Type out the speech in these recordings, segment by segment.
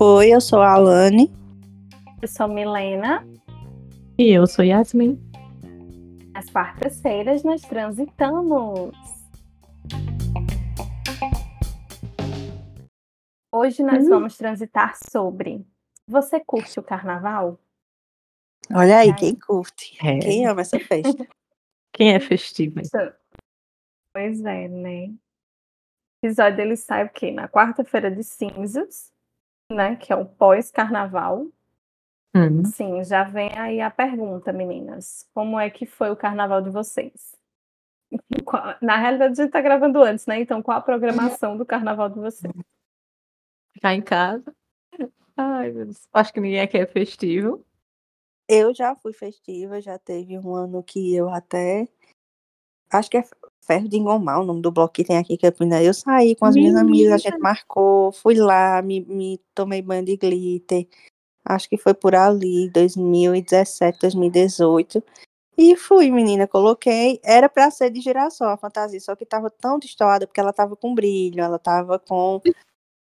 Oi, eu sou a Alane. Eu sou Milena. E eu sou Yasmin. Às quartas-feiras nós transitamos. Hoje nós Hum. vamos transitar sobre. Você curte o carnaval? Olha aí, Ai. quem curte? É. Quem ama essa festa? Quem é festivo? hein? Pois é, né? O episódio ele sai o quê? Na quarta-feira de cinzas, né? Que é o pós-carnaval. Hum. Sim, já vem aí a pergunta, meninas. Como é que foi o carnaval de vocês? Na realidade, a gente tá gravando antes, né? Então, qual a programação do carnaval de vocês? Ficar em casa. Ai, meu Deus. Acho que ninguém aqui é festivo. Eu já fui festiva, já teve um ano que eu até. Acho que é Ferro de Engomar, o nome do bloco que tem aqui em Campinas. Eu saí com as minhas amigas, a gente marcou, fui lá, me, me tomei banho de glitter. Acho que foi por ali, 2017, 2018. E fui, menina, coloquei. Era pra ser de girassol a fantasia, só que tava tão destoada porque ela tava com brilho, ela tava com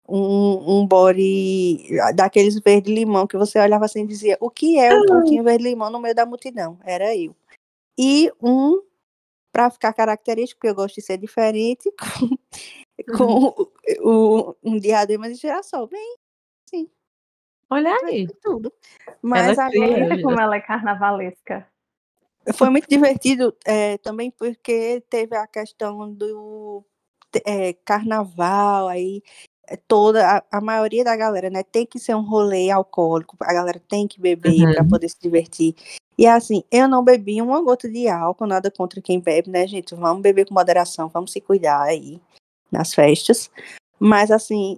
um, um body daqueles verde-limão que você olhava assim e dizia: o que é um pontinho verde-limão no meio da multidão? Era eu. E um, pra ficar característico, porque eu gosto de ser diferente, com, com o, um diadema de girassol. Bem, Olha foi aí. tudo. Mas Ela agora. Eita, como ela é carnavalesca. Foi muito divertido eh, também porque teve a questão do eh, carnaval, aí toda a, a maioria da galera, né, tem que ser um rolê alcoólico, a galera tem que beber para Uhum. poder se divertir. E assim, eu não bebi uma gota de álcool, nada contra quem bebe, né, gente? Vamos beber com moderação, vamos se cuidar aí nas festas. Mas assim,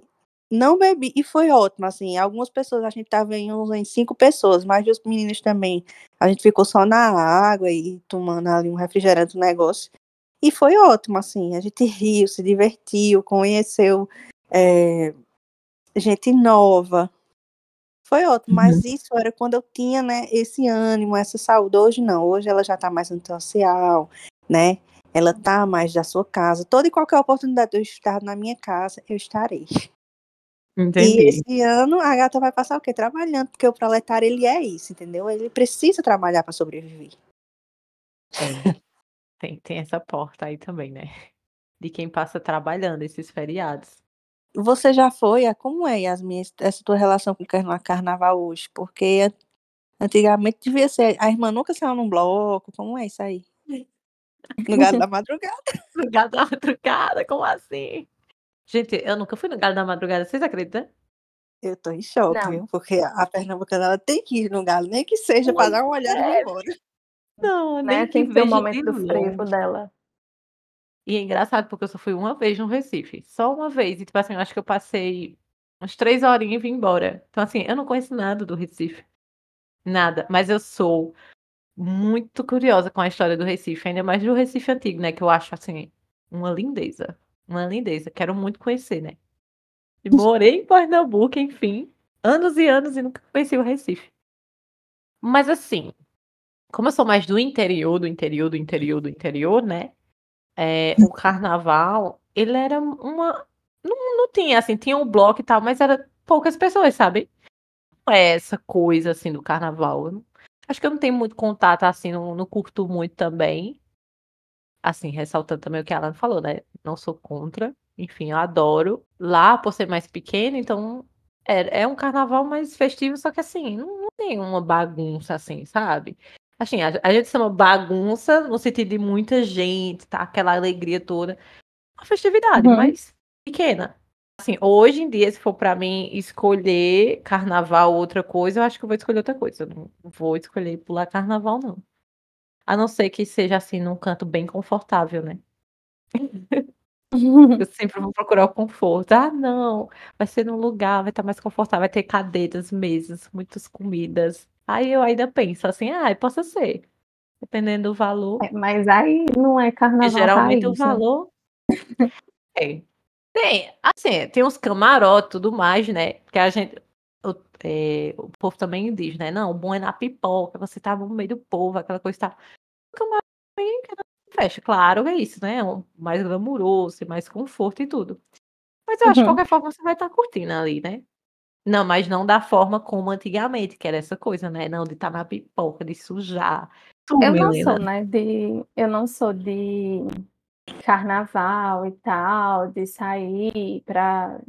não bebi e foi ótimo, assim, algumas pessoas, a gente tava em, uns, em cinco pessoas, mas os meninos também a gente ficou só na água e tomando ali um refrigerante, um negócio. E foi ótimo, assim. A gente riu, se divertiu, conheceu eh, gente nova. Foi ótimo, mas isso era quando eu tinha, né, esse ânimo, essa saúde. Hoje não, hoje ela já tá mais antissocial, né? Ela tá mais da sua casa. Toda e qualquer oportunidade de eu estar na minha casa, eu estarei. E Entendi. esse ano a gata vai passar o quê? Trabalhando, porque o proletário ele é isso, entendeu? Ele precisa trabalhar para sobreviver. É. Tem, tem essa porta aí também, né? De quem passa trabalhando esses feriados. Você já foi? Como é, Yasmin, essa tua relação com o carna- carnaval hoje? Porque an- antigamente devia ser. A irmã nunca saiu num bloco. Como é isso aí? No galo da madrugada. No galo da madrugada, como assim? Gente, eu nunca fui no galo da madrugada, vocês acreditam? Eu tô em choque, Não. viu? Porque a pernambucana ela tem que ir no galo, nem que seja para dar uma olhada e ir embora. Não, Né? nem que Tem que ter o veja momento do frevo dela. E é engraçado porque eu só fui uma vez no Recife. Só uma vez. E, tipo assim, eu acho que eu passei umas três horinhas e vim embora. Então, assim, eu não conheço nada do Recife. Nada. Mas eu sou muito curiosa com a história do Recife. Ainda mais do Recife antigo, né? Que eu acho, assim, uma lindeza. Uma lindeza. Quero muito conhecer, né? E morei em Pernambuco, enfim. Anos e anos e nunca conheci o Recife. Mas, assim, como eu sou mais do interior, do interior, do interior, do interior, né? É, o carnaval, ele era uma. Não, não tinha, assim, tinha um bloco e tal, mas era poucas pessoas, sabe? Não é essa coisa, assim, do carnaval. Não- acho que eu não tenho muito contato, assim, não, não curto muito também. Assim, ressaltando também o que a Alan falou, né? Não sou contra. Enfim, eu adoro. Lá, por ser mais pequena, então. É, é um carnaval mais festivo, só que assim, não, não tem uma bagunça assim, sabe? Assim, a, a gente chama bagunça no sentido de muita gente, tá? Aquela alegria toda. Uma festividade, Uhum. mas pequena. Assim, hoje em dia, se for pra mim escolher carnaval ou outra coisa, eu acho que eu vou escolher outra coisa. Eu não vou escolher pular carnaval, não. A não ser que seja assim, num canto bem confortável, né? Eu sempre vou procurar o conforto. Ah, não, vai ser num lugar, vai estar mais confortável, vai ter cadeiras, mesas, muitas comidas. Aí eu ainda penso assim, ah, possa ser. Dependendo do valor. É, Mas aí não é carnaval geralmente o raiz, né? valor. É. Tem, assim, tem uns camarotes e tudo mais, né? Porque a gente. O, é, o povo também diz, né? Não, o bom é na pipoca, você tava no meio do povo, aquela coisa tal. O camarote também que não fecha, claro, é isso, né? Um mais glamuroso, mais conforto e tudo. Mas eu acho que de Uhum. qualquer forma você vai estar curtindo ali, né? Não, mas não da forma como antigamente, que era essa coisa, né? Não, de estar na pipoca, de sujar. Tu, Eu não sou, né, de eu não sou de carnaval e tal, de sair pra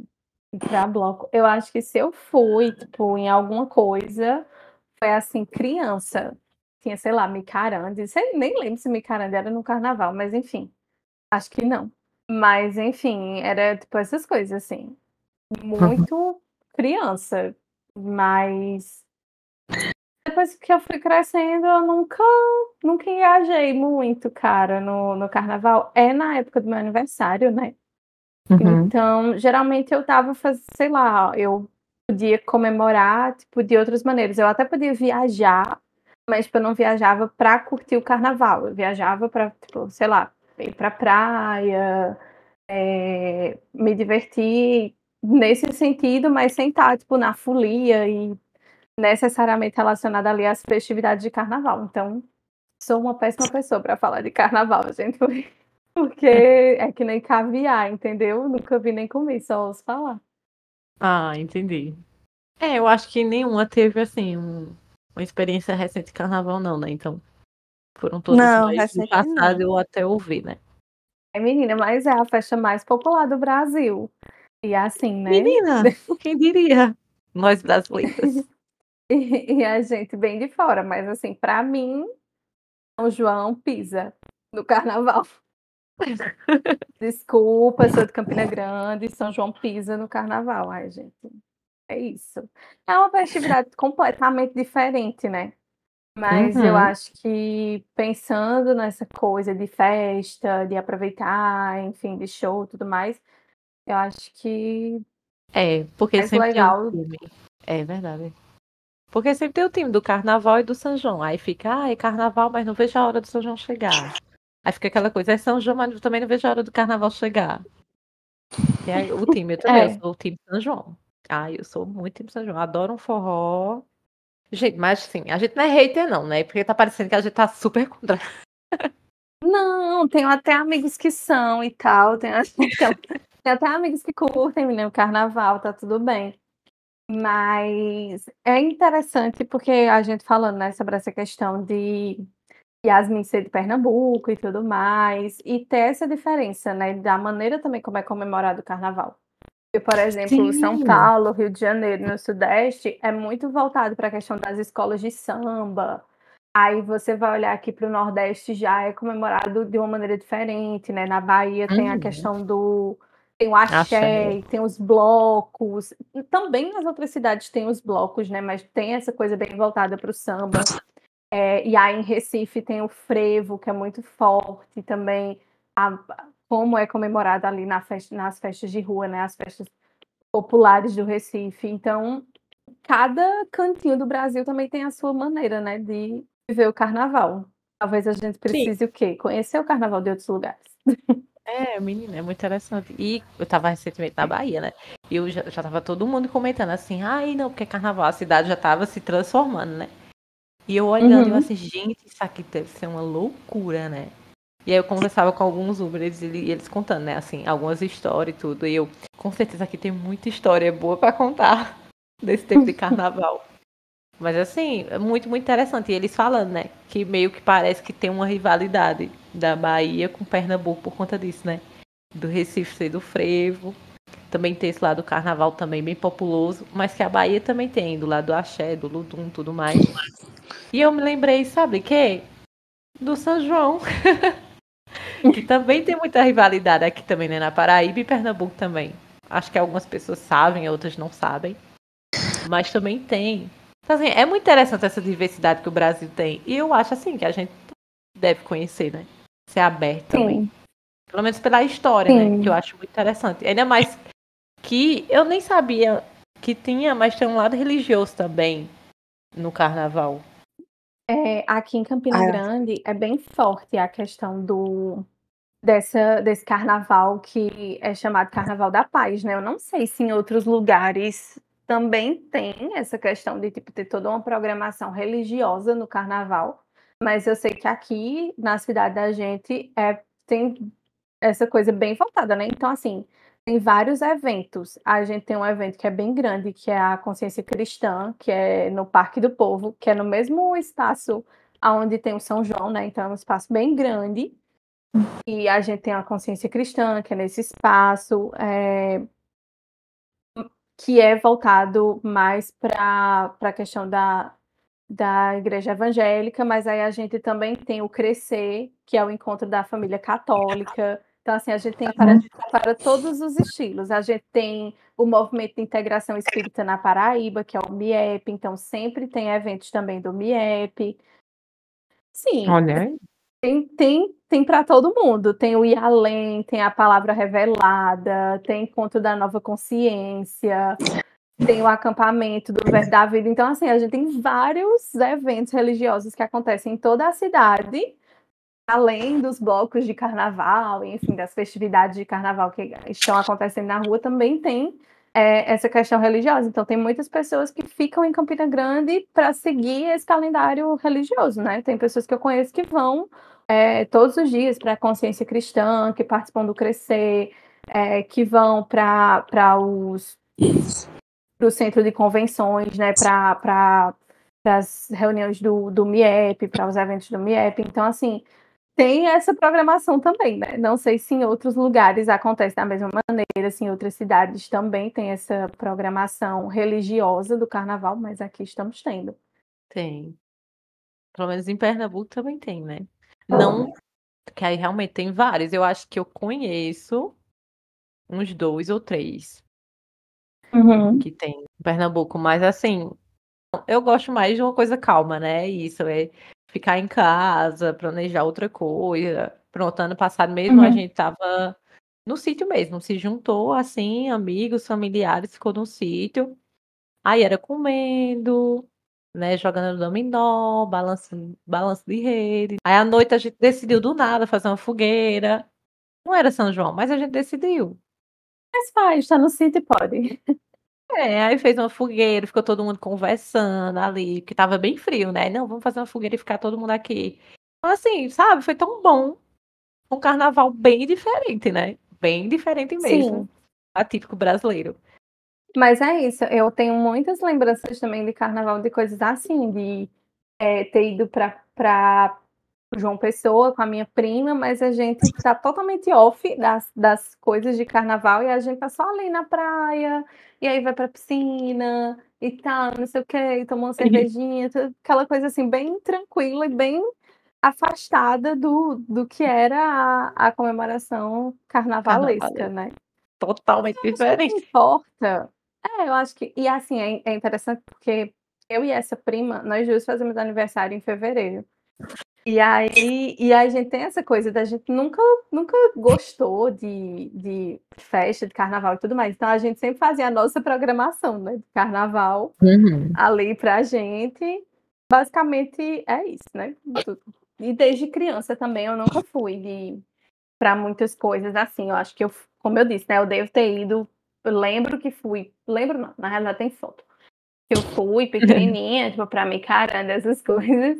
pra bloco. Eu acho que se eu fui, tipo, em alguma coisa, foi assim, criança. Tinha, sei lá, micaranda, sei nem lembro se micaranda era no carnaval, mas enfim, acho que não. Mas enfim, era tipo essas coisas, assim, muito criança, mas depois que eu fui crescendo, eu nunca nunca engajei muito, cara, no no carnaval. É na época do meu aniversário, né. Uhum. Então, geralmente eu estava faz sei lá, eu podia comemorar, tipo, de outras maneiras. Eu até podia viajar, mas, tipo, eu não viajava pra curtir o carnaval, eu viajava pra, tipo, sei lá, ir pra praia, eh, me divertir nesse sentido, mas sem estar, tipo, na folia e necessariamente relacionada ali às festividades de carnaval. Então, sou uma péssima pessoa pra falar de carnaval, gente, porque é que nem caviar, entendeu? Nunca vi nem comi, só ouço falar. Ah, entendi. É, eu acho que nenhuma teve, assim, um uma experiência recente de carnaval não, né, então, foram todas Não, mais do passado não. ou até ouvir, né. É, menina, mas é a festa mais popular do Brasil. E assim, né, Menina, quem diria? Nós brasileiras. e e a gente bem de fora, mas assim, pra mim, São João pisa no carnaval. Desculpa, sou de Campina Grande, São João pisa no carnaval. Ai, gente, é isso. É uma festividade completamente diferente, né. Mas eu Uhum. acho que pensando nessa coisa de festa, de aproveitar, enfim, de show, tudo mais, eu acho que É, porque mais sempre tem o legal time. É verdade. Porque sempre tem o time do carnaval e do São João, aí fica: "Ai, carnaval, mas não vejo a hora do São João chegar". Aí fica aquela coisa: "É São João, mas eu também não vejo a hora do carnaval chegar". E aí o time, eu também, eu É. sou o time São João. Ai, eu sou muito time São João, adoro um forró. Gente, mas assim, a gente não é hater não, né, porque tá parecendo que a gente tá super contra. Não, tenho até amigos que são e tal, tenho então, tenho até amigos que curtem, menina, o carnaval, tá tudo bem. Mas é interessante, porque a gente falando, né, sobre essa questão de Yasmin ser de Pernambuco e tudo mais, e ter essa diferença, né, da maneira também como é comemorado o carnaval. E, por exemplo, São Sim. Paulo, Rio de Janeiro, no sudeste, é muito voltado pra questão das escolas de samba. Aí você vai olhar aqui para o nordeste, já é comemorado de uma maneira diferente, né, na Bahia tem a Uhum. questão do tem o axé Axé. tem os blocos, também nas outras cidades tem os blocos, né, mas tem essa coisa bem voltada para o samba. Eh, e aí em Recife tem o frevo, que é muito forte também, a como é comemorado ali na festa nas festas de rua, né, as festas populares do Recife. Então, cada cantinho do Brasil também tem a sua maneira, né, de viver o carnaval. Talvez a gente Sim. precise o quê? Conhecer o carnaval de outros lugares. É, menina, é muito interessante. E eu estava recentemente na Bahia, né, e eu já já estava todo mundo comentando assim: "Ai, não, porque carnaval, a cidade já estava se transformando, né". E eu olhando e eu Uhum. assim: "Gente, isso aqui deve ser uma loucura, né". E aí eu conversava com alguns Uberes e ele eles contando, né, assim, algumas histórias e tudo, e eu: "Com certeza aqui tem muita história boa pra contar desse tempo de carnaval". Mas assim, é muito, muito interessante. E eles falando, né, que meio que parece que tem uma rivalidade da Bahia com Pernambuco por conta disso, né, do Recife ser do frevo, também tem esse lado do carnaval também bem populoso, mas que a Bahia também tem, do lado do axé, do ludum, tudo mais. E eu me lembrei, sabe quê? Do São João. Que também tem muita rivalidade aqui também, né, na Paraíba e Pernambuco também. Acho que algumas pessoas sabem, outras não sabem. Mas também tem. Então, assim, é muito interessante essa diversidade que o Brasil tem. E eu acho, assim, que a gente deve conhecer, né? Ser aberto também. Sim. Pelo menos pela história, né? Sim. Que eu acho muito interessante. Ainda mais que eu nem sabia que tinha, mas tem um lado religioso também no carnaval. É, aqui em Campina Ah. Grande é bem forte a questão do dessa desse carnaval que é chamado Carnaval da Paz, né. Eu não sei se em outros lugares também tem essa questão de, tipo, ter toda uma programação religiosa no carnaval, mas eu sei que aqui na cidade da gente, eh, tem essa coisa bem voltada, né. Então, assim, tem vários eventos. A gente tem um evento que é bem grande, que é a Consciência Cristã, que é no Parque do Povo, que é no mesmo espaço onde tem o São João, né? Então é um espaço bem grande. E a gente tem a Consciência Cristã, que é nesse espaço, é... que é voltado mais para a questão da, da igreja evangélica, mas aí a gente também tem o Crescer, que é o encontro da família católica. Então, assim, a gente tem para, para todos os estilos. A gente tem o Movimento de Integração Espírita na Paraíba, que é o MIEP, então sempre tem eventos também do MIEP. Sim. Olha. Tem, tem, tem para todo mundo. Tem o Ir Além, tem a Palavra Revelada, tem Encontro da Nova Consciência, tem o acampamento do Verbo da Vida. Então, assim, a gente tem vários eventos religiosos que acontecem em toda a cidade, além dos blocos de carnaval, enfim, das festividades de carnaval que estão acontecendo na rua, também tem é, essa questão religiosa. Então, tem muitas pessoas que ficam em Campina Grande para seguir esse calendário religioso, né? Tem pessoas que eu conheço que vão é, todos os dias para a consciência cristã, que participam do Crescer, é, que vão para os para o centro de convenções, né, para as reuniões do, do MIEP, para os eventos do MIEP. Então, assim, tem essa programação também, né? Não sei se em outros lugares acontece da mesma maneira, se em outras cidades também tem essa programação religiosa do carnaval, mas aqui estamos tendo. Tem. Pelo menos em Pernambuco também tem, né? Não, que aí realmente tem vários. Eu acho que eu conheço uns dois ou três uhum. que tem em Pernambuco, mas assim, eu gosto mais de uma coisa calma, né? Isso é ficar em casa, planejar outra coisa. Pronto, ano passado mesmo uhum. a gente tava no sítio mesmo, se juntou assim, amigos, familiares, ficou no sítio. Aí era comendo, né, jogando dominó, balanço, balanço de rede. Aí à noite a gente decidiu do nada fazer uma fogueira. Não era São João, mas a gente decidiu. Mas faz, tá no sítio e pode. É, aí fez uma fogueira, ficou todo mundo conversando ali, porque tava bem frio, né? Não, vamos fazer uma fogueira e ficar todo mundo aqui. Então, assim, sabe, foi tão bom. Um carnaval bem diferente, né? Bem diferente mesmo. Sim. Atípico brasileiro. Mas é isso, eu tenho muitas lembranças também de carnaval, de coisas assim, de é, ter ido pra João Pessoa com a minha prima, mas a gente está totalmente off das, das coisas de carnaval e a gente tá só ali na praia, e aí vai pra piscina e tal, não sei o que, tomou uma cervejinha, aquela coisa assim, bem tranquila e bem afastada do, do que era a, a comemoração carnavalesca, Carnaval. né? Totalmente diferente. Não importa. É, eu acho que. E assim, é, é interessante porque eu e essa prima, nós duas fazemos aniversário em fevereiro. E aí, e aí a gente tem essa coisa da gente nunca, nunca gostou de, de festa, de carnaval e tudo mais. Então a gente sempre fazia a nossa programação, né? De carnaval uhum. ali pra gente. Basicamente é isso, né? E desde criança também eu nunca fui de para muitas coisas assim. Eu acho que eu, como eu disse, né? Eu devo ter ido. Lembro que fui. Lembro não, na realidade tem foto. Que eu fui pequenininha, tipo, pra me caramba, essas coisas.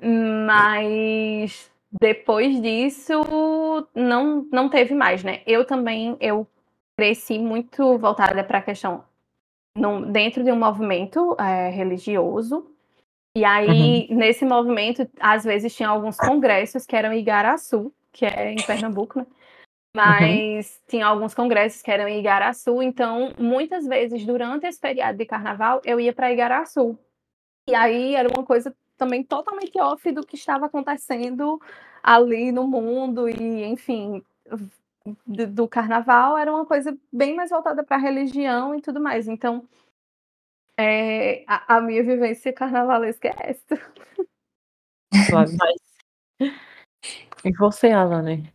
Mas depois disso não não teve mais, né? Eu também eu cresci muito voltada para a questão no, dentro de um movimento é, religioso. E aí, uhum. nesse movimento, às vezes tinha alguns congressos que eram em Igaraçu, que é em Pernambuco, né? Mas uhum. tinha alguns congressos que eram em Igaraçu, então muitas vezes durante esse feriado de carnaval eu ia para Igaraçu. E aí era uma coisa também totalmente off do que estava acontecendo ali no mundo e, enfim, do, do carnaval era uma coisa bem mais voltada para a religião e tudo mais. Então, é, a, a, minha vivência carnavalesca é esta. Mas... E você, Alane?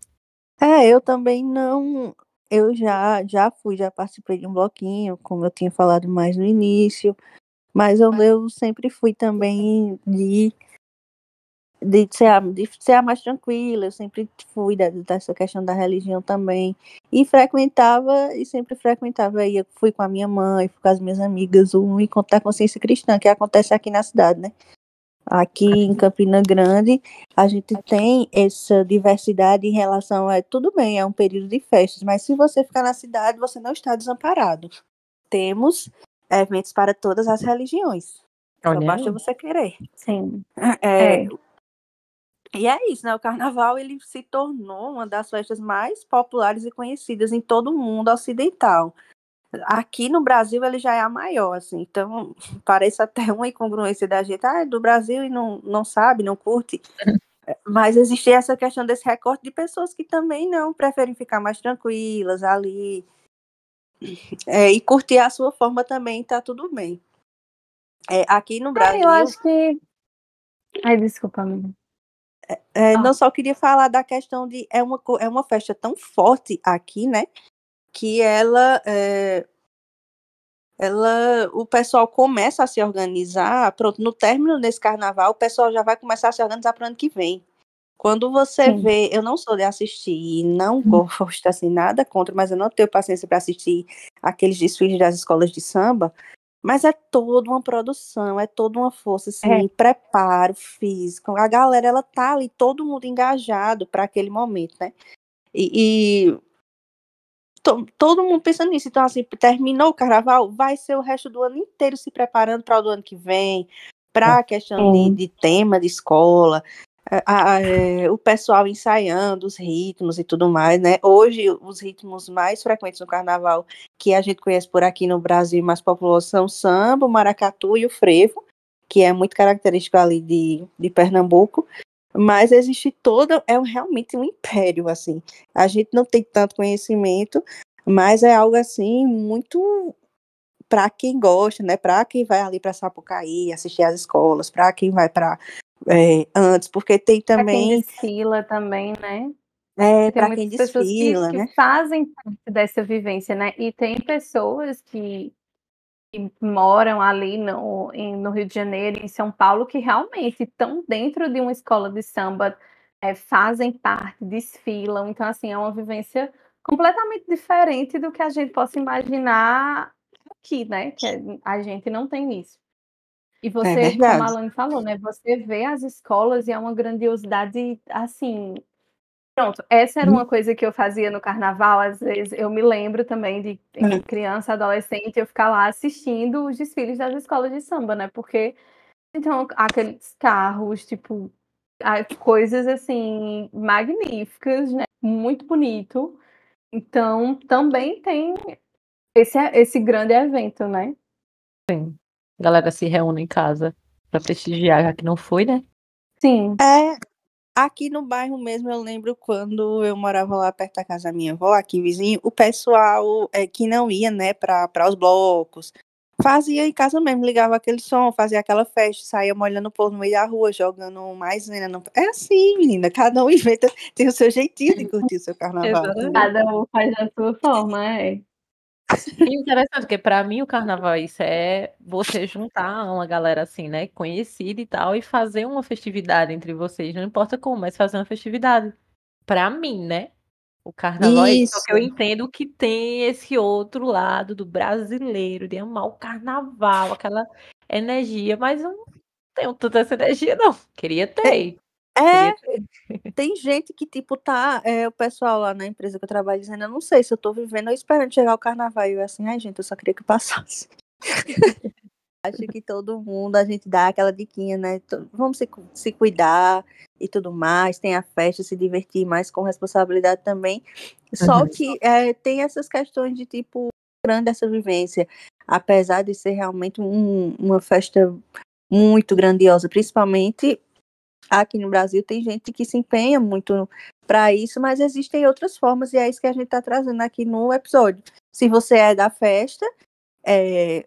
É, eu também não. Eu já, já fui, já participei de um bloquinho, como eu tinha falado mais no início. Mas eu, eu sempre fui também de, de, ser, a, de ser a mais tranquila, eu sempre fui dessa questão da religião também. E frequentava, e sempre frequentava. Eu fui com a minha mãe, fui com as minhas amigas, o encontro da consciência cristã, que acontece aqui na cidade, né? Aqui em Campina Grande, a gente tem essa diversidade em relação a tudo bem, é um período de festas, mas se você ficar na cidade, você não está desamparado. Temos eventos para todas as religiões. Só Olha basta aí. você querer. Sim. É, É. E é isso, né? O carnaval ele se tornou uma das festas mais populares e conhecidas em todo o mundo ocidental. Aqui no Brasil ele já é a maior, assim, então parece até uma incongruência da gente, ah, é do Brasil e não, não sabe, não curte. Mas existe essa questão desse recorte de pessoas que também não preferem ficar mais tranquilas ali. É, e curtir a sua forma também, tá tudo bem. É, aqui no Ah, Brasil. eu acho que. Ai, desculpa, amiga. É, Ah. Não só queria falar da questão de é uma, é uma festa tão forte aqui, né? Que ela, é, ela, o pessoal começa a se organizar. Pronto, no término desse carnaval, o pessoal já vai começar a se organizar para o ano que vem. Quando você Sim. vê, eu não sou de assistir, não gosto assim nada contra, mas eu não tenho paciência para assistir aqueles desfiles das escolas de samba. Mas é toda uma produção, é toda uma força, assim, preparo físico. A galera, ela tá ali, todo mundo engajado para aquele momento, né? E, e to- todo mundo pensando nisso. Então, assim, terminou o carnaval, vai ser o resto do ano inteiro se preparando para o ano que vem, para a questão de, Sim. de tema de escola, a- a- é, o pessoal ensaiando os ritmos e tudo mais, né? Hoje, os ritmos mais frequentes no carnaval que a gente conhece por aqui no Brasil, mais populosos, são samba, o maracatu e o frevo, que é muito característico ali de, de Pernambuco. Mas existe toda, é realmente um império, assim. A gente não tem tanto conhecimento, mas é algo assim muito para quem gosta, né? Para quem vai ali para Sapucaí, assistir às escolas, para quem vai para antes, porque tem Pra quem também desfila também, né? é, para quem que, desfila, que né? fazem parte dessa vivência, né? E tem pessoas que, que moram ali no, em- no Rio de Janeiro, em São Paulo, que realmente estão dentro de uma escola de samba, é, fazem parte, desfilam. Então, assim, é uma vivência completamente diferente do que a gente possa imaginar aqui, né? Que a gente não tem isso. E você, como a. Alane falou, né? Você vê as escolas e é uma grandiosidade, assim, Pronto, essa era uma coisa que eu fazia no carnaval, às vezes eu me lembro também de Hum. criança, adolescente, eu ficar lá assistindo os desfiles das escolas de samba, né? Porque então aqueles carros, tipo, coisas assim magníficas, né? Muito bonito. Então também tem esse esse grande evento, né? A galera se reúne em casa pra prestigiar, já que não foi, né? Sim. É, aqui no bairro mesmo, eu lembro quando eu morava lá perto da casa da minha avó, aqui vizinho, o pessoal é, que não ia, né, para os blocos, fazia em casa mesmo, ligava aquele som, fazia aquela festa, saía molhando o povo no meio da rua, jogando maisena. No... É assim, menina, cada um inventa, tem o seu jeitinho de curtir o seu carnaval. Cada um faz da sua forma, é. Interessante, porque pra mim o carnaval isso é você juntar uma galera assim, né, conhecida e tal, e fazer uma festividade entre vocês, não importa como, mas fazer uma festividade. Pra mim, né? O carnaval é isso. Só que eu entendo que tem esse outro lado do brasileiro, de amar o carnaval, aquela energia, mas eu não tenho tanta essa energia, não. Queria ter. É, tem gente que, tipo, tá, é, o pessoal lá na empresa que eu trabalho dizendo, eu não sei se eu tô vivendo ou esperando chegar o carnaval. E eu assim, ai, gente, eu só queria que passasse. Acho que todo mundo, a gente dá aquela diquinha, né? Vamos se, se cuidar e tudo mais, tem a festa, se divertir mais com responsabilidade também. Só Uhum. que é, tem essas questões de, tipo, grande essa vivência. Apesar de ser realmente um- uma festa muito grandiosa, principalmente aqui no Brasil, tem gente que se empenha muito para isso, mas existem outras formas, e é isso que a gente está trazendo aqui no episódio. Se você é da festa, é,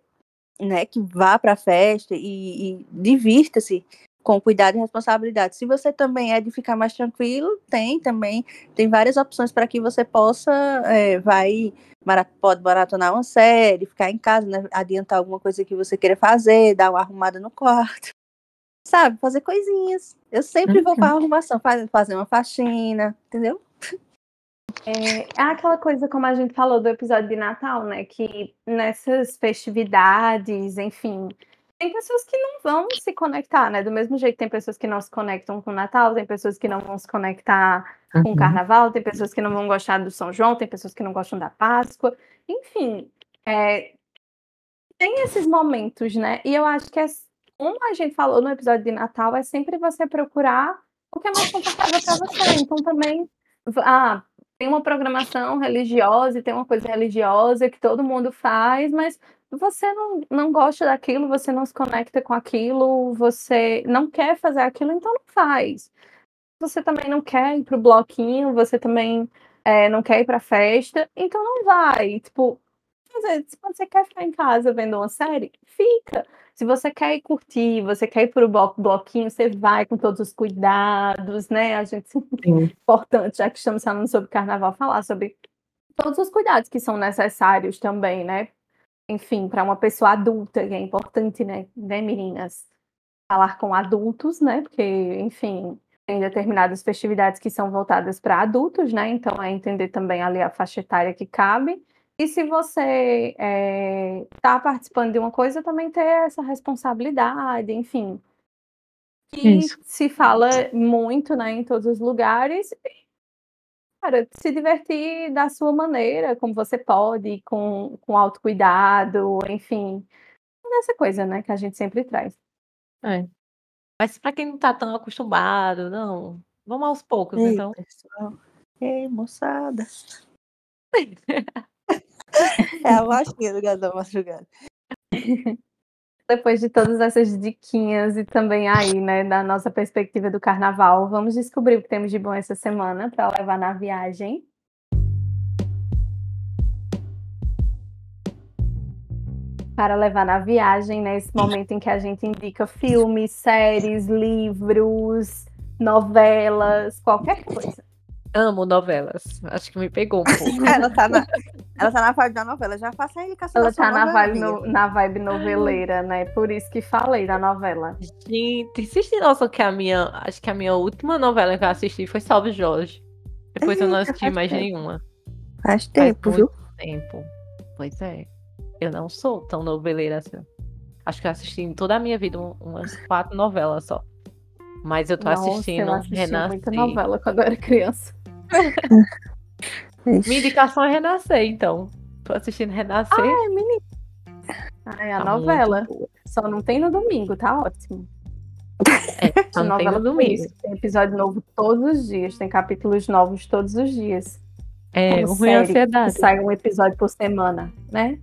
né, que vá para a festa e, e divirta-se com cuidado e responsabilidade. Se você também é de ficar mais tranquilo, tem também, tem várias opções para que você possa, é, vai, pode maratonar uma série, ficar em casa, né, adiantar alguma coisa que você queira fazer, dar uma arrumada no quarto, sabe, fazer coisinhas. Eu sempre vou para a arrumação, faz- fazer uma faxina, entendeu? É, é aquela coisa como a gente falou do episódio de Natal, né? Que nessas festividades, enfim, tem pessoas que não vão se conectar, né? Do mesmo jeito, tem pessoas que não se conectam com o Natal, tem pessoas que não vão se conectar com o Uhum. Carnaval, tem pessoas que não vão gostar do São João, tem pessoas que não gostam da Páscoa. Enfim, é, tem esses momentos, né? E eu acho que, é, como a gente falou no episódio de Natal, é sempre você procurar o que é mais confortável para você. Então, também, ah, tem uma programação religiosa tem uma coisa religiosa que todo mundo faz, mas você não, não gosta daquilo, você não se conecta com aquilo, você não quer fazer aquilo, então não faz. Você também não quer ir pro bloquinho, você também é, não quer ir pra festa, então não vai. Tipo, se você quer ficar em casa vendo uma série, fica. Se você quer ir curtir, você quer ir pro blo bloquinho, você vai com todos os cuidados, né? A gente é importante, já que estamos falando sobre carnaval, falar sobre todos os cuidados que são necessários também, né? enfim, para uma pessoa adulta, que é importante, né, né, meninas? Falar com adultos, né? Porque, enfim, tem determinadas festividades que são voltadas para adultos, né? Então é entender também ali a faixa etária que cabe. E se você está participando de uma coisa, também ter essa responsabilidade, enfim. Que Isso. se fala muito, né, em todos os lugares, cara, se divertir da sua maneira, como você pode, com, com autocuidado, enfim. Essa coisa, né, que a gente sempre traz. É. Mas para quem não tá tão acostumado, não. Vamos aos poucos, Ei, então. pessoal. Ei, moçada. é a baixinha do Gado da Madrugada. Depois de todas essas diquinhas e também aí, né, da nossa perspectiva do carnaval, vamos descobrir o que temos de bom essa semana para levar na viagem. Para levar na viagem, né, esse momento em que a gente indica filmes, séries, livros, novelas, qualquer coisa. Amo novelas. Acho que me pegou um pouco. Ela tá na, ela tá na vibe da novela. Já faça a indicação Ela tá na vibe, no- na vibe noveleira, né? Por isso que falei da novela. Gente, vocês têm noção que a minha. Acho que a minha última novela que eu assisti foi Salve Jorge. Depois eu não assisti faz mais tempo. nenhuma. Faz tempo, muito viu? Tempo. Pois é. Eu não sou tão noveleira assim. Acho que eu assisti em toda a minha vida um- umas quatro novelas só. Mas eu tô Nossa, assistindo eu assisti Renascer. muita novela quando eu era criança. Ixi. Minha indicação é Renascer, então. Tô assistindo Renascer. Ai, a tá novela. Só não tem no domingo, tá ótimo. É, só A não tem novela no domingo. isso, Tem episódio novo todos os dias, tem capítulos novos todos os dias. É, Como o ruim é a ansiedade. sai um episódio por semana, né?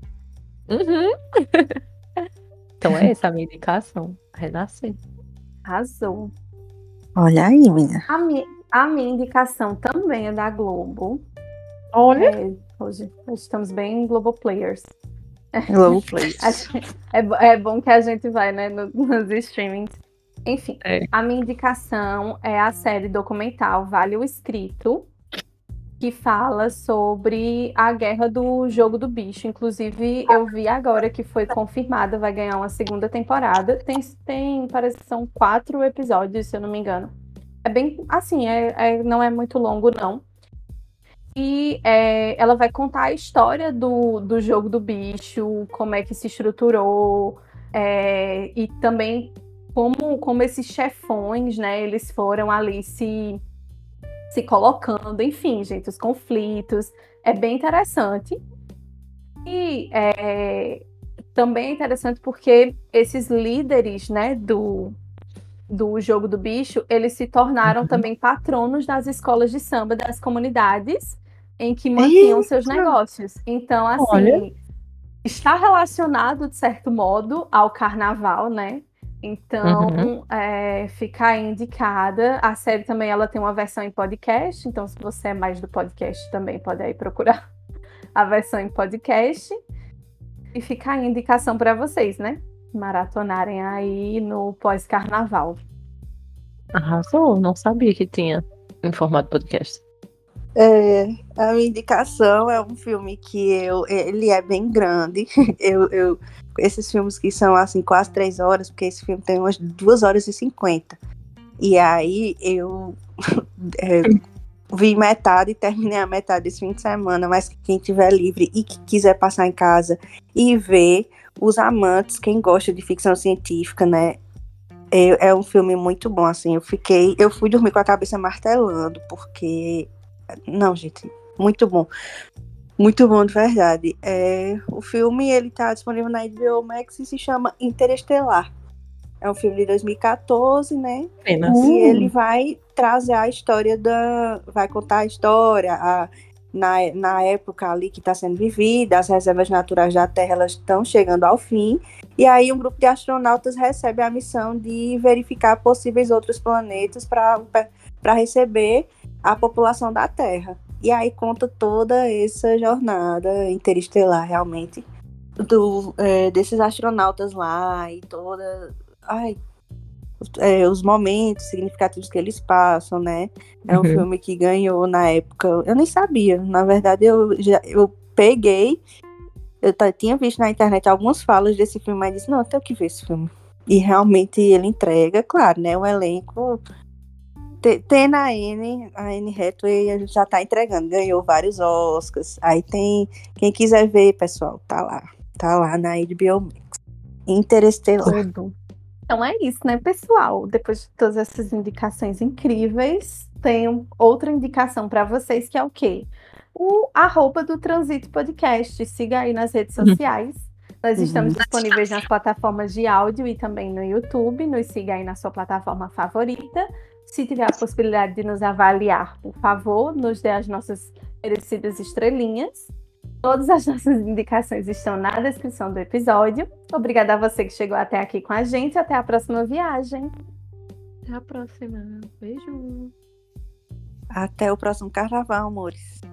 Uhum. então é essa a minha indicação. Renascer. Arrasou. Olha aí, menina. A minha, a minha indicação também é da Globo. Olha. É, hoje, hoje estamos bem Globo Players. Globo Play. Acho que É, é bom que a gente vai, né, no- nos streamings. Enfim, É. a minha indicação é a série documental Vale o Escrito, que fala sobre a guerra do jogo do bicho. Inclusive, eu vi agora que foi confirmada, vai ganhar uma segunda temporada. Tem, tem parece que são quatro episódios, se eu não me engano. É bem, assim, é, é- não é muito longo, não. E é, ela vai contar a história do, do jogo do bicho, como é que se estruturou, é, e também como, como esses chefões, né, eles foram ali se, se colocando, enfim, gente, os conflitos. É bem interessante. E é, também é interessante porque esses líderes, né, do, do jogo do bicho, eles se tornaram Uhum. também patronos das escolas de samba das comunidades em que mantinham seus Eita! negócios. Então, assim, Olha. está relacionado, de certo modo, ao carnaval, né? Então, Uhum. é, fica indicada. A série também ela tem uma versão em podcast, então se você é mais do podcast também pode aí procurar a versão em podcast. E fica a indicação para vocês, né? Maratonarem aí no pós-carnaval. Arrasou, não sabia que tinha em formato podcast. É, a minha indicação é um filme que eu, ele é bem grande. Eu, eu, esses filmes que são assim quase três horas, porque esse filme tem umas duas horas e cinquenta. E aí eu é, vi metade e terminei a metade desse fim de semana, mas quem tiver livre e que quiser passar em casa e ver os amantes, quem gosta de ficção científica, né? É, é um filme muito bom, assim. Eu fiquei, eu fui dormir com a cabeça martelando, porque não, gente, muito bom. Muito bom, de verdade. É, o filme ele está disponível na HBO Max e se chama Interestelar. É um filme de 2014, né? Apenas. E ele vai trazer a história da. Vai contar a história, a, na, na época ali que está sendo vivida, as reservas naturais da Terra elas estão chegando ao fim. E aí um grupo de astronautas recebe a missão de verificar possíveis outros planetas para receber a população da Terra. E aí conta toda essa jornada interestelar, realmente, do, é, desses astronautas lá e toda. Ai, é, os momentos significativos que eles passam, né? É um uhum. filme que ganhou na época. Eu nem sabia. Na verdade, eu já eu peguei. Eu tinha visto na internet algumas falas desse filme, mas disse, não, eu tenho que ver esse filme. E realmente ele entrega, claro, né? O elenco tem na N, a N Hathaway já tá entregando, ganhou vários Oscars. Aí tem, quem quiser ver, pessoal, tá lá. Tá lá na HBO Max. Interestelar. Tudo. Então é isso, né, pessoal? Depois de todas essas indicações incríveis, tenho outra indicação para vocês, que é o quê? O arroba do Transito Podcast. Siga aí nas redes uhum. sociais. Nós uhum. estamos disponíveis nas plataformas de áudio e também no YouTube. Nos siga aí na sua plataforma favorita. Se tiver a possibilidade de nos avaliar, por favor, nos dê as nossas merecidas estrelinhas. Todas as nossas indicações estão na descrição do episódio. Obrigada a você que chegou até aqui com a gente. Até a próxima viagem. Até a próxima. Beijo. Até o próximo carnaval, amores.